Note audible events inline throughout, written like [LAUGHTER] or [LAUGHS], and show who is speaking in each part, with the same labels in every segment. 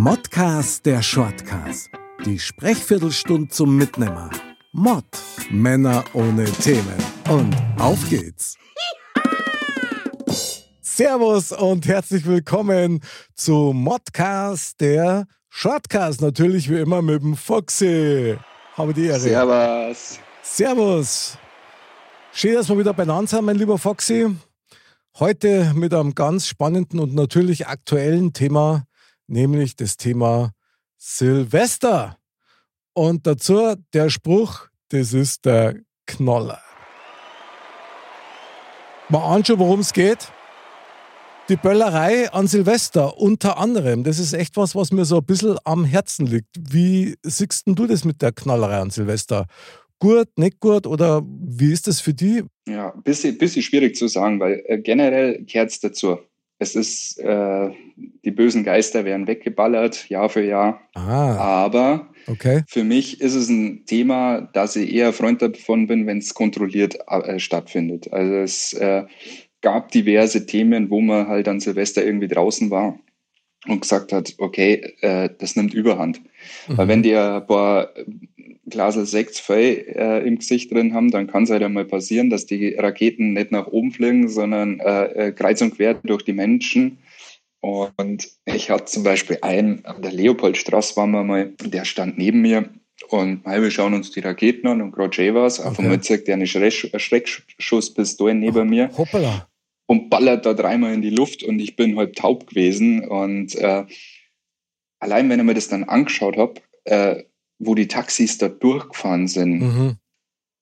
Speaker 1: Modcast der Shortcast. Die Sprechviertelstunde zum Mitnehmer. Mod. Männer ohne Themen. Und auf geht's. Servus und herzlich willkommen zu Modcast der Shortcast. Natürlich wie immer mit dem Foxy. Habe die Ehre.
Speaker 2: Servus.
Speaker 1: Servus. Schön, dass wir wieder beieinander sind, mein lieber Foxy. Heute mit einem ganz spannenden und natürlich aktuellen Thema, nämlich das Thema Silvester. Und dazu der Spruch, das ist der Knoller. Mal anschauen, worum es geht. Die Böllerei an Silvester unter anderem, das ist echt was, was mir so ein bisschen am Herzen liegt. Wie siehst du das mit der Knallerei an Silvester? Gut, nicht gut oder wie ist das für die?
Speaker 2: Ja, ein bisschen, bisschen schwierig zu sagen, weil äh, generell kehrt es dazu. Es ist, äh, die bösen Geister werden weggeballert, Jahr für Jahr.
Speaker 1: Ah,
Speaker 2: Aber
Speaker 1: okay.
Speaker 2: für mich ist es ein Thema, dass ich eher Freund davon bin, wenn es kontrolliert äh, stattfindet. Also es äh, gab diverse Themen, wo man halt an Silvester irgendwie draußen war und gesagt hat, okay, äh, das nimmt Überhand. Weil
Speaker 1: Mhm.
Speaker 2: wenn die ein paar Glasel Sekt voll äh, im Gesicht drin haben, dann kann es halt einmal passieren, dass die Raketen nicht nach oben fliegen, sondern äh, äh, kreuz und quer durch die Menschen. Und ich hatte zum Beispiel einen, an der Leopoldstraße waren wir mal, der stand neben mir und hey, wir schauen uns die Raketen an und gerade Jay war's. Auf einmal zeigt der eine Schreck Schreckschusspistole neben mir
Speaker 1: Hoppala.
Speaker 2: und ballert da dreimal in die Luft und ich bin halt taub gewesen. Und äh, allein wenn ich mir das dann angeschaut habe, äh, wo die Taxis da durchgefahren sind,
Speaker 1: Mhm.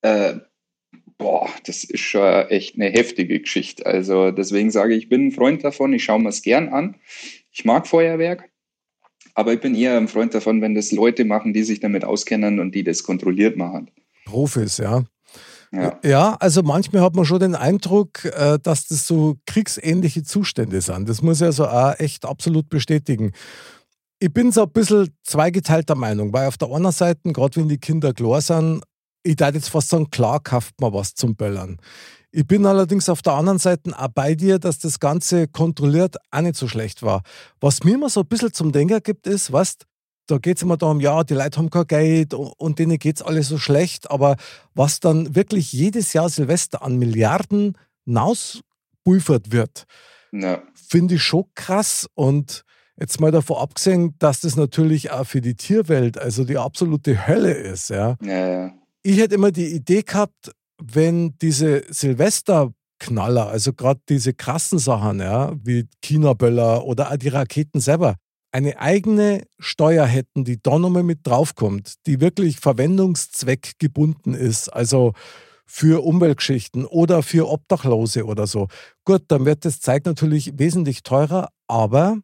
Speaker 2: äh, boah, das ist schon echt eine heftige Geschichte. Also deswegen sage ich, ich bin ein Freund davon, ich schaue mir es gern an. Ich mag Feuerwerk, aber ich bin eher ein Freund davon, wenn das Leute machen, die sich damit auskennen und die das kontrolliert machen.
Speaker 1: Profis, ja.
Speaker 2: Ja.
Speaker 1: Ja, also manchmal hat man schon den Eindruck, äh, dass das so kriegsähnliche Zustände sind. Das muss ich also auch echt absolut bestätigen. Ich bin so ein bisschen zweigeteilter Meinung, weil auf der einen Seite, gerade wenn die Kinder klar sind, ich darf jetzt fast sagen, klar kauft man was zum Böllern. Ich bin allerdings auf der anderen Seite auch bei dir, dass das Ganze kontrolliert auch nicht so schlecht war. Was mir immer so ein bisschen zum Denken gibt, ist, weißt da geht es immer darum, ja, die Leute haben kein Geld und, denen geht es alles so schlecht, aber was dann wirklich jedes Jahr Silvester an Milliarden hinausbulfert wird,
Speaker 2: Ja.
Speaker 1: finde ich schon krass. Und jetzt mal davon abgesehen, dass das natürlich auch für die Tierwelt also die absolute Hölle ist. Ja.
Speaker 2: Ja, ja.
Speaker 1: Ich hätte immer die Idee gehabt, wenn diese Silvesterknaller, also gerade diese krassen Sachen, ja, wie China-Böller oder auch die Raketen selber, eine eigene Steuer hätten, die da nochmal mit draufkommt, die wirklich Verwendungszweck gebunden ist, also für Umweltgeschichten oder für Obdachlose oder so. Gut, dann wird das Zeug natürlich wesentlich teurer, aber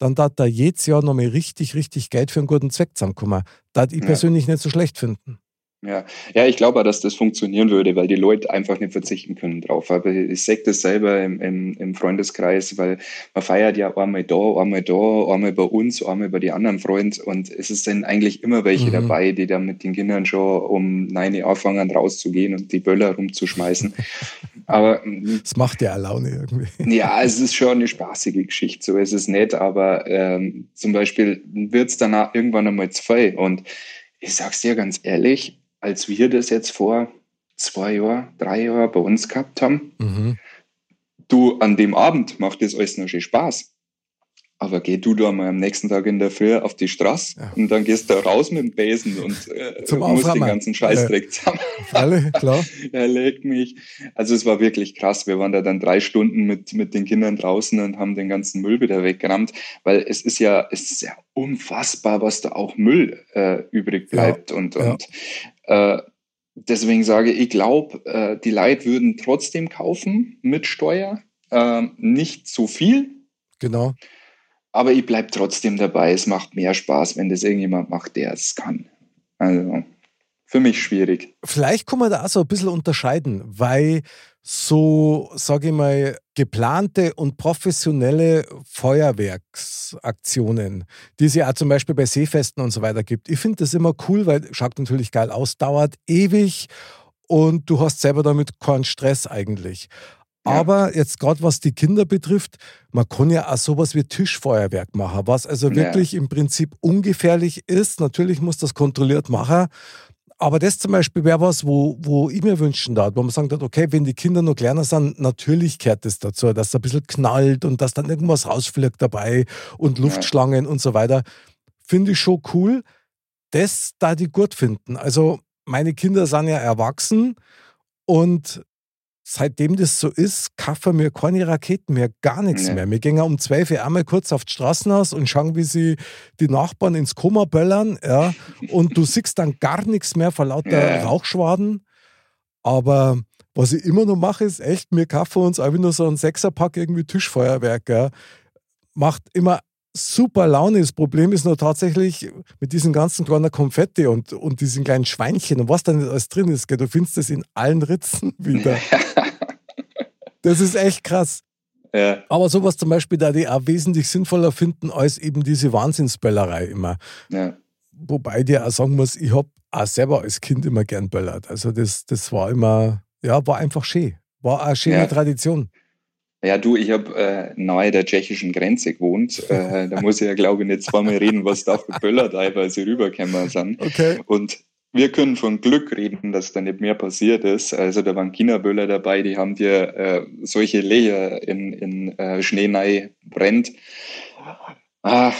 Speaker 1: dann darf da jedes Jahr nochmal richtig, richtig Geld für einen guten Zweck zusammenkommen. Das ich
Speaker 2: Ja.
Speaker 1: persönlich nicht so schlecht finden.
Speaker 2: Ja, ja, ich glaube auch, dass das funktionieren würde, weil die Leute einfach nicht verzichten können drauf. Aber ich sehe das selber im, im, im Freundeskreis, weil man feiert ja einmal da, einmal da, einmal bei uns, einmal bei die anderen Freunde und es sind eigentlich immer welche
Speaker 1: Mhm.
Speaker 2: dabei, die dann mit den Kindern schon um neun anfangen rauszugehen und die Böller rumzuschmeißen. [LAUGHS] Aber mm,
Speaker 1: Das macht ja Laune irgendwie.
Speaker 2: ja, es ist schon eine spaßige Geschichte, so ist es nicht, aber ähm, zum Beispiel wird es danach irgendwann einmal viel. Und ich sag's dir ganz ehrlich, als wir das jetzt vor zwei Jahren, drei Jahren bei uns gehabt haben,
Speaker 1: Mhm.
Speaker 2: du, an dem Abend macht das alles noch schön Spaß. Aber geh du da mal am nächsten Tag in der Früh auf die Straße
Speaker 1: Ja.
Speaker 2: und dann gehst du raus mit dem Besen und äh,
Speaker 1: Zum
Speaker 2: musst den
Speaker 1: Aufräumen.
Speaker 2: ganzen Scheißdreck zusammen
Speaker 1: Alle, klar. [LAUGHS]
Speaker 2: er legt mich. Also es war wirklich krass. Wir waren da dann drei Stunden mit, mit den Kindern draußen und haben den ganzen Müll wieder weggerammt, weil es ist ja, es ist ja unfassbar, was da auch Müll äh, übrig
Speaker 1: Ja,
Speaker 2: bleibt. Und,
Speaker 1: ja.
Speaker 2: Äh, deswegen sage ich, ich glaube, äh, die Leute würden trotzdem kaufen mit Steuer. Ähm, nicht zu viel,
Speaker 1: Genau.
Speaker 2: aber ich bleib trotzdem dabei. Es macht mehr Spaß, wenn das irgendjemand macht, der es kann. Also für mich schwierig.
Speaker 1: Vielleicht kann man da auch so ein bisschen unterscheiden, weil so, sage ich mal, geplante und professionelle Feuerwerksaktionen, die es ja auch zum Beispiel bei Seefesten und so weiter gibt. Ich finde das immer cool, weil schaut natürlich geil aus, dauert ewig und du hast selber damit keinen Stress eigentlich. Aber jetzt gerade was die Kinder betrifft, man kann ja auch sowas wie Tischfeuerwerk machen, was also wirklich ja. im Prinzip ungefährlich ist. Natürlich muss das kontrolliert machen. Aber das zum Beispiel wäre was, wo, wo ich mir wünschen darf, wo man sagt, okay, wenn die Kinder noch kleiner sind, natürlich gehört das dazu, dass es ein bisschen knallt und dass dann irgendwas rausfliegt dabei und Luftschlangen ja. und so weiter. Finde ich schon cool. Das da die gut finden. Also meine Kinder sind ja erwachsen und seitdem das so ist, kaufen wir keine Raketen mehr, gar nichts nee. mehr. Wir gehen um 12 Uhr einmal kurz auf die Straßenhaus und schauen, wie sie die Nachbarn ins Koma böllern. Ja, und du siehst dann gar nichts mehr vor lauter ja. Rauchschwaden. Aber was ich immer noch mache, ist echt, wir kaufen uns einfach nur so ein Sechserpack irgendwie Tischfeuerwerk. Ja. Macht immer super Laune. Das Problem ist nur tatsächlich mit diesen ganzen kleinen Konfetti und, und diesen kleinen Schweinchen und was da nicht alles drin ist. Gell? Du findest das in allen Ritzen [LAUGHS] wieder. das ist echt krass. Ja. Aber sowas zum Beispiel, da die auch wesentlich sinnvoller finden als eben diese Wahnsinnsböllerei immer. Ja. Wobei ich auch sagen muss, ich habe auch selber als Kind immer gern böllert. Also das, das war immer, ja, war einfach schön. War eine schöne ja. Tradition.
Speaker 2: Ja, du, ich habe äh, nahe der tschechischen Grenze gewohnt. Äh, da muss ich ja, glaube ich, nicht zweimal reden, was da für Böller teilweise rübergekommen sind. Okay. Und wir können von Glück reden, dass da nicht mehr passiert ist. Also da waren China-Böller dabei, die haben dir äh, solche Leer in, in äh, Schnee brennt. Ah,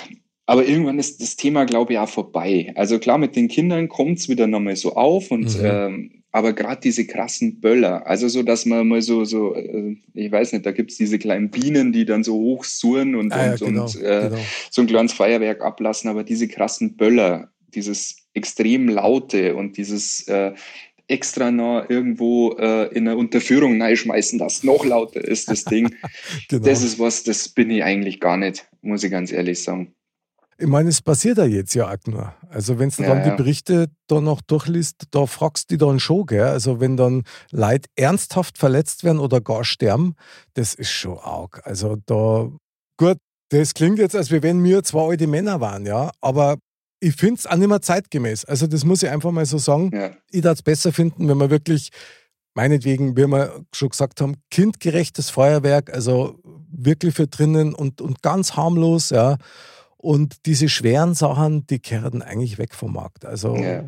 Speaker 2: aber irgendwann ist das Thema, glaube ich, auch vorbei. Also klar, mit den Kindern kommt es wieder nochmal so auf und mhm. ähm, aber gerade diese krassen Böller, also so, dass man mal so, so, äh, ich weiß nicht, da gibt's diese kleinen Bienen, die dann so hoch surren und, ah, ja, und, genau, und äh, genau. so ein kleines Feuerwerk ablassen, aber diese krassen Böller, dieses extrem laute und dieses äh, extra noch irgendwo äh, in einer Unterführung schmeißen, das noch lauter ist, das Ding. [LAUGHS] genau. Das ist was, das bin ich eigentlich gar nicht, muss ich ganz ehrlich sagen.
Speaker 1: Ich meine, es passiert ja jetzt ja auch nur. Also wenn du ja, dann die Berichte da noch durchliest, da fragst du dich dann schon, gell? Also wenn dann Leute ernsthaft verletzt werden oder gar sterben, das ist schon arg. Also da, gut, das klingt jetzt, als wenn wir zwei alte Männer waren, ja, aber ich finde es auch nicht mehr zeitgemäß. Also das muss ich einfach mal so sagen. Ja. Ich würde es besser finden, wenn man wirklich, meinetwegen, wie wir schon gesagt haben, kindgerechtes Feuerwerk, also wirklich für drinnen und, und ganz harmlos, ja. Und diese schweren Sachen, die kehren eigentlich weg vom Markt. Also
Speaker 2: ja.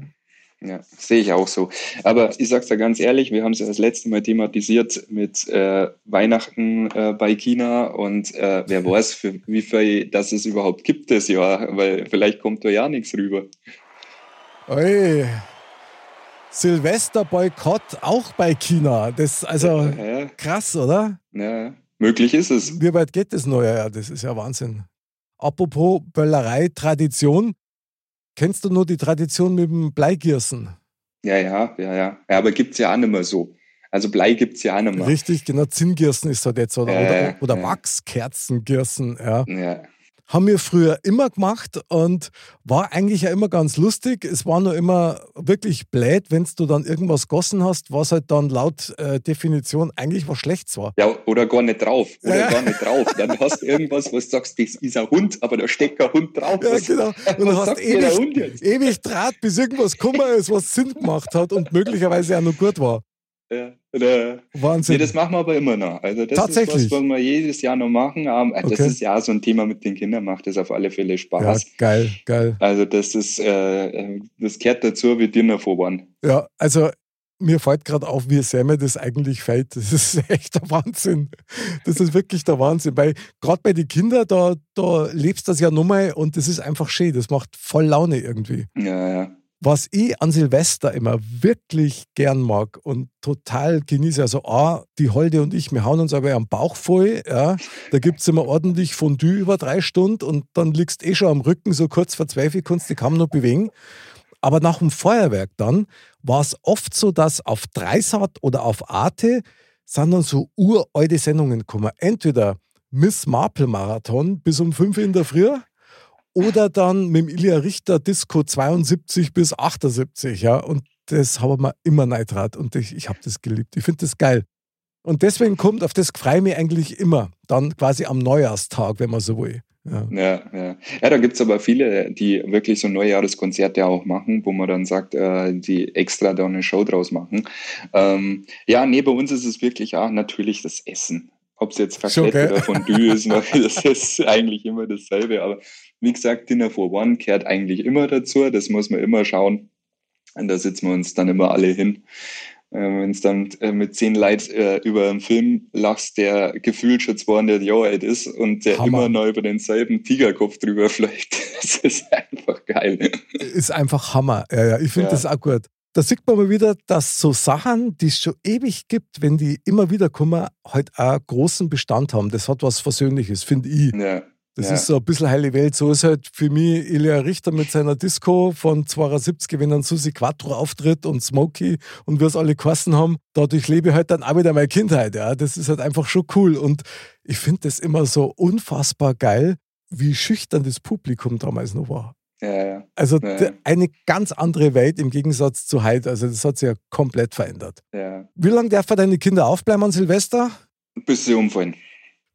Speaker 2: Ja, sehe ich auch so. Aber ich sage es ja ganz ehrlich, wir haben es ja das letzte Mal thematisiert mit äh, Weihnachten äh, bei China und äh, wer [LAUGHS] weiß, für wie viel das es überhaupt gibt das Jahr, weil vielleicht kommt da ja nichts rüber.
Speaker 1: Oi. Silvester-Boykott auch bei China. Das also ja. krass, oder?
Speaker 2: Ja, möglich ist es.
Speaker 1: Wie weit geht das neue Jahr? Das ist ja Wahnsinn. Apropos Böllerei, Tradition. Kennst du nur die Tradition mit dem Bleigirsen?
Speaker 2: Ja, ja, ja, ja. ja aber gibt es ja auch nicht mehr so. Also Blei gibt es ja auch nicht mehr.
Speaker 1: Richtig, genau. Zinngirsen ist das jetzt. Oder, äh, oder, oder ja. Wachskerzengirsen. Ja. ja haben wir früher immer gemacht und war eigentlich ja immer ganz lustig. Es war nur immer wirklich blöd, wenn du dann irgendwas gossen hast, was halt dann laut äh, Definition eigentlich was Schlechtes war.
Speaker 2: Ja, oder gar nicht drauf. Oder ja. gar nicht drauf. Dann hast du irgendwas, was du sagst, das ist ein Hund, aber da steckt kein Hund drauf.
Speaker 1: Ja, genau. [LAUGHS] Und du hast ewig, ewig Draht, bis irgendwas gekommen ist, was Sinn gemacht hat und möglicherweise auch noch gut war.
Speaker 2: Ja. Wahnsinn. Nee, das machen wir aber immer noch. Also das
Speaker 1: Tatsächlich?
Speaker 2: ist was, was wir jedes Jahr noch machen. Das okay. ist ja so ein Thema mit den Kindern, macht das auf alle Fälle Spaß.
Speaker 1: Ja, geil, geil.
Speaker 2: Also das ist, äh, das kehrt dazu wie Dinner voran.
Speaker 1: Ja, also mir fällt gerade auf, wie sehr mir das eigentlich fällt. Das ist [LAUGHS] echt der Wahnsinn. Das ist wirklich der Wahnsinn. Weil gerade bei den Kindern, da, da lebst du das ja nochmal und das ist einfach schön. Das macht voll Laune irgendwie.
Speaker 2: Ja, ja.
Speaker 1: Was ich an Silvester immer wirklich gern mag und total genieße, also A, die Holde und ich, wir hauen uns aber am Bauch voll. Ja. Da gibt es immer ordentlich Fondue über drei Stunden und dann liegst eh schon am Rücken, so kurz verzweifelt, kannst dich kaum noch bewegen. Aber nach dem Feuerwerk dann war es oft so, dass auf Dreisat oder auf Arte sind dann so uralte Sendungen gekommen. Entweder Miss Marple Marathon bis um 5 Uhr in der Früh oder dann mit dem Ilja Richter Disco 72 bis 78, ja. Und das haben wir immer neidrat und ich, ich habe das geliebt. Ich finde das geil. Und deswegen kommt auf das freue mich eigentlich immer, dann quasi am Neujahrstag, wenn man so will.
Speaker 2: Ja, ja. Ja, ja da gibt es aber viele, die wirklich so Neujahreskonzerte auch machen, wo man dann sagt, äh, die extra da eine Show draus machen. Ähm, ja, nee, bei uns ist es wirklich auch natürlich das Essen. Ob es jetzt Raclette okay. oder Fondue ist, [LAUGHS] das ist eigentlich immer dasselbe. Aber wie gesagt, Dinner for One kehrt eigentlich immer dazu. Das muss man immer schauen. Und da sitzen wir uns dann immer alle hin. Äh, Wenn es dann äh, mit zehn Leuten äh, über einen Film lachst, der gefühlt schon 200 Jahre alt ist und der Hammer. immer noch über denselben Tigerkopf drüber [LAUGHS] fliegt. Das ist einfach geil.
Speaker 1: Ist einfach Hammer. Ja, ja, ich finde ja. das auch gut. Da sieht man mal wieder, dass so Sachen, die es schon ewig gibt, wenn die immer wieder kommen, halt auch großen Bestand haben. Das hat was Versöhnliches, finde ich. Ja. Das ja. ist so ein bisschen heile Welt. So ist halt für mich Ilya Richter mit seiner Disco von 72, wenn dann Susi Quattro auftritt und Smokey und wir es alle geheißen haben. Dadurch lebe ich halt dann auch wieder meine Kindheit. Ja. Das ist halt einfach schon cool. Und ich finde das immer so unfassbar geil, wie schüchtern das Publikum damals noch war. Ja, ja. Also ja, eine ganz andere Welt im Gegensatz zu heute. Also das hat sich ja komplett verändert. Wie lange dürfen deine Kinder aufbleiben an Silvester?
Speaker 2: Bis sie umfallen.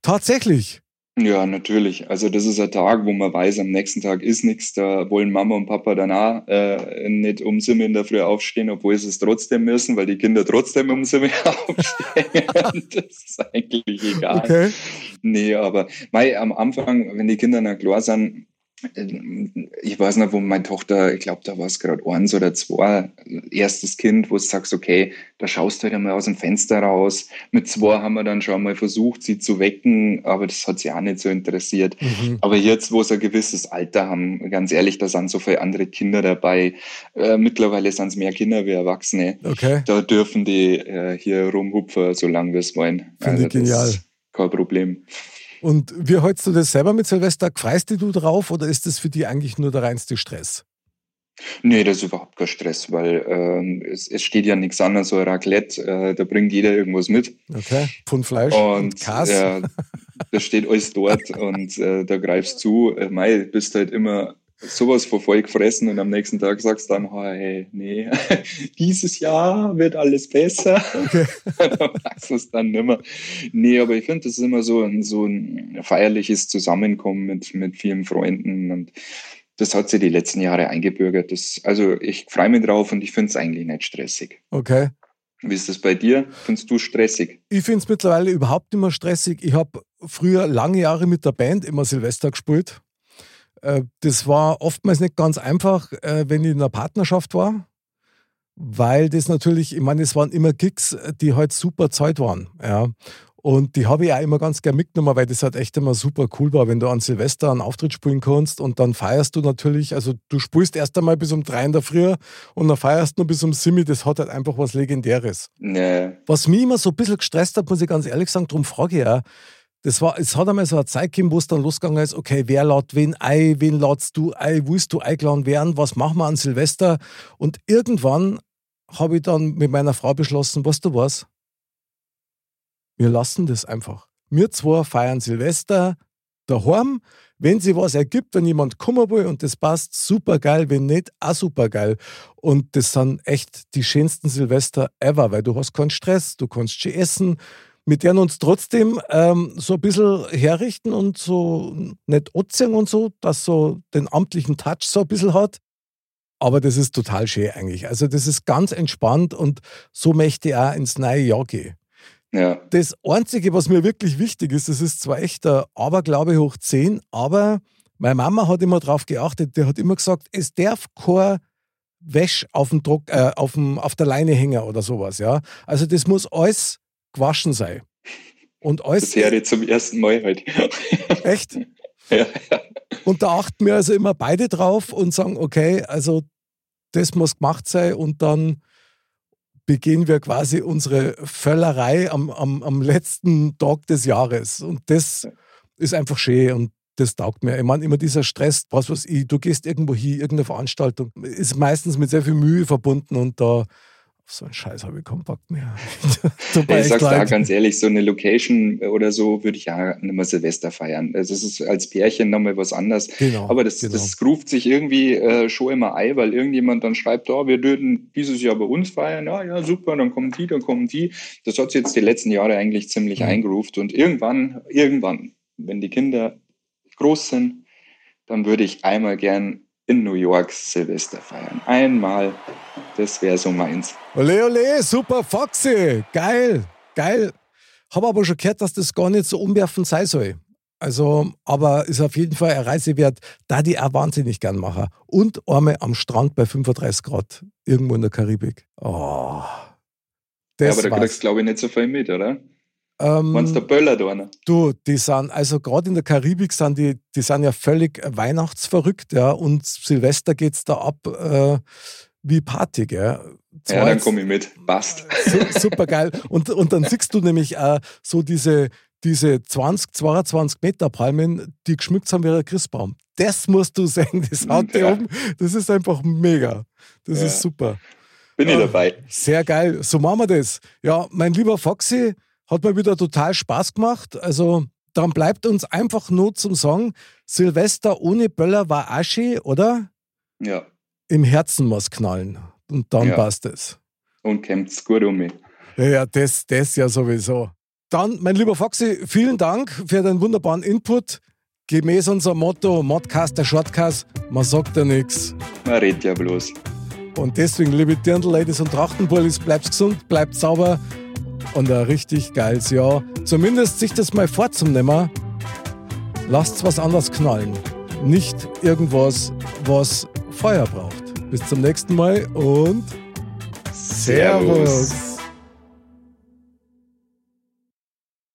Speaker 1: Tatsächlich.
Speaker 2: Ja, natürlich. Also das ist ein Tag, wo man weiß, am nächsten Tag ist nichts. Da wollen Mama und Papa danach äh, nicht um sieben in der Früh aufstehen, obwohl sie es trotzdem müssen, weil die Kinder trotzdem um sieben [LAUGHS] aufstehen. [LAUGHS] das ist eigentlich egal. Okay. Nee, aber mei, am Anfang, wenn die Kinder noch klar sind, ich weiß nicht, wo meine Tochter, ich glaube, da war es gerade eins oder zwei, erstes Kind, wo du sagst, okay, da schaust du halt einmal aus dem Fenster raus. Mit zwei haben wir dann schon mal versucht, sie zu wecken, aber das hat sie auch nicht so interessiert. Mhm. Aber jetzt, wo sie ein gewisses Alter haben, ganz ehrlich, da sind so viele andere Kinder dabei. Äh, mittlerweile sind es mehr Kinder wie Erwachsene. Okay. Da dürfen die äh, hier rumhupfen, solange wir es wollen.
Speaker 1: Finde also, ich genial.
Speaker 2: Kein Problem.
Speaker 1: Und wie hältst du das selber mit Silvester? Freust du drauf oder ist das für dich eigentlich nur der reinste Stress?
Speaker 2: Nee, das ist überhaupt kein Stress, weil ähm, es, es, steht ja nichts anderes, so ein Raclette, äh, da bringt jeder irgendwas mit.
Speaker 1: Okay, von Fleisch und, und Kas. Ja,
Speaker 2: da steht alles dort [LAUGHS] und äh, da greifst du, äh, mei, bist halt immer sowas vor voll gefressen und am nächsten Tag sagst du dann, hey, nee, [LAUGHS] dieses Jahr wird alles besser. Okay. dann magst du es dann nimmer. Nee, aber ich finde, das ist immer so ein, so ein feierliches Zusammenkommen mit, mit vielen Freunden und das hat sich die letzten Jahre eingebürgert. Das, also ich freue mich drauf und ich finde es eigentlich nicht stressig.
Speaker 1: Okay.
Speaker 2: Wie ist das bei dir? Findest du stressig?
Speaker 1: Ich finde es mittlerweile überhaupt nicht mehr stressig. Ich habe früher lange Jahre mit der Band immer Silvester gespielt. Äh, das war oftmals nicht ganz einfach, äh, wenn ich in einer Partnerschaft war, weil das natürlich, ich meine, es waren immer Gigs, die halt super Zeit waren. Ja. Und die habe ich auch immer ganz gern mitgenommen, weil das halt echt immer super cool war, wenn du an Silvester einen Auftritt spielen kannst und dann feierst du natürlich, also du spielst erst einmal bis um drei in der Früh und dann feierst du nur bis um sieben, das hat halt einfach was Legendäres. Nee. Was mich immer so ein bisschen gestresst hat, muss ich ganz ehrlich sagen, darum frage ich auch, das war, es hat einmal so eine Zeit gegeben, wo es dann losgegangen ist, okay, wer lädt wen ein, wen ladst du ein, willst du eingeladen werden, was machen wir an Silvester? Und irgendwann habe ich dann mit meiner Frau beschlossen, was du was, wir lassen das einfach. Wir zwei feiern Silvester daheim. Wenn sie was ergibt, wenn jemand kommen will und das passt, super geil. Wenn nicht, auch super geil. Und das sind echt die schönsten Silvester ever, weil du hast keinen Stress, du kannst schon essen, mit denen uns trotzdem ähm, so ein bisschen herrichten und so nicht otzen und so, dass so den amtlichen Touch so ein bisschen hat. Aber das ist total schön eigentlich. Also das ist ganz entspannt und so möchte ich auch ins neue Jahr gehen. Ja. Das Einzige, was mir wirklich wichtig ist, das ist zwar echt der Aberglaube hoch 10, aber meine Mama hat immer darauf geachtet, die hat immer gesagt, es darf kein Wäsch auf, dem Druck, äh, auf, dem, auf der Leine hängen oder sowas. Ja? Also das muss alles gewaschen sei.
Speaker 2: Und alles. Das wäre zum ersten Mal heute. [LAUGHS]
Speaker 1: Echt? Ja, ja. Und da achten wir also immer beide drauf und sagen, okay, also das muss gemacht sein und dann begehen wir quasi unsere Völlerei am, am, am letzten Tag des Jahres. Und das ist einfach schön und das taugt mir. Ich meine, immer dieser Stress, was weiß ich, du gehst irgendwo hin, irgendeine Veranstaltung, ist meistens mit sehr viel Mühe verbunden und da so einen Scheiß habe ich keinen Bock mehr. [LAUGHS] [LAUGHS]
Speaker 2: ich sag's da ganz ehrlich, so eine Location oder so würde ich ja nicht mehr Silvester feiern. Also es ist als Pärchen nochmal was anderes. Genau, Aber das, genau. das ruft sich irgendwie äh, schon immer ein, weil irgendjemand dann schreibt, oh, wir würden dieses Jahr bei uns feiern. Ja, ja, super, dann kommen die, dann kommen die. Das hat sich jetzt die letzten Jahre eigentlich ziemlich mhm. eingeruft. Und irgendwann, irgendwann, wenn die Kinder groß sind, dann würde ich einmal gern in New York Silvester feiern. Einmal, das wäre so meins.
Speaker 1: Ole, ole, super Foxy, geil, geil. Habe aber schon gehört, dass das gar nicht so umwerfend sein soll. Also, aber ist auf jeden Fall eine Reise wert, da die auch wahnsinnig gern machen. Und einmal am Strand bei 35 Grad, irgendwo in der Karibik. Oh.
Speaker 2: ja, aber da kriegst du, glaube ich, nicht so viel mit, oder? Ähm, Meinst du Böller da? Ne?
Speaker 1: Du, die sind, also gerade in der Karibik sind die, die sind ja völlig weihnachtsverrückt, ja, und Silvester geht es da ab äh, wie Party, gell?
Speaker 2: ja, dann komme ich mit. Passt. [LAUGHS]
Speaker 1: Super geil. Und, und dann siehst du nämlich auch so diese, diese 20, 22 Meter Palmen, die geschmückt sind wie ein Christbaum. Das musst du sehen, das haut ja. um. Das ist einfach mega. Das ja. ist super.
Speaker 2: Bin ich äh, dabei.
Speaker 1: Sehr geil. So machen wir das. Ja, mein lieber Foxy, hat mir wieder total Spaß gemacht. Also dann bleibt uns einfach nur zum Song, Silvester ohne Böller war Aschi, oder?
Speaker 2: Ja.
Speaker 1: Im Herzen muss knallen. Und dann ja. passt es.
Speaker 2: Und kämpft's gut um mich.
Speaker 1: Ja, ja, das, das ja sowieso. Dann, mein lieber Foxy, vielen Dank für deinen wunderbaren Input. Gemäß unserem Motto, Modcast, der Shortcast, man sagt ja nichts.
Speaker 2: Man redet ja bloß.
Speaker 1: Und deswegen, liebe Dirndl-Ladies und Trachtenbullis, bleibt gesund, bleibt sauber und ein richtig geiles Jahr. Zumindest sich das mal vorzunehmen. Lasst was anderes knallen. Nicht irgendwas, was Feuer braucht. Bis zum nächsten Mal und.
Speaker 2: Servus.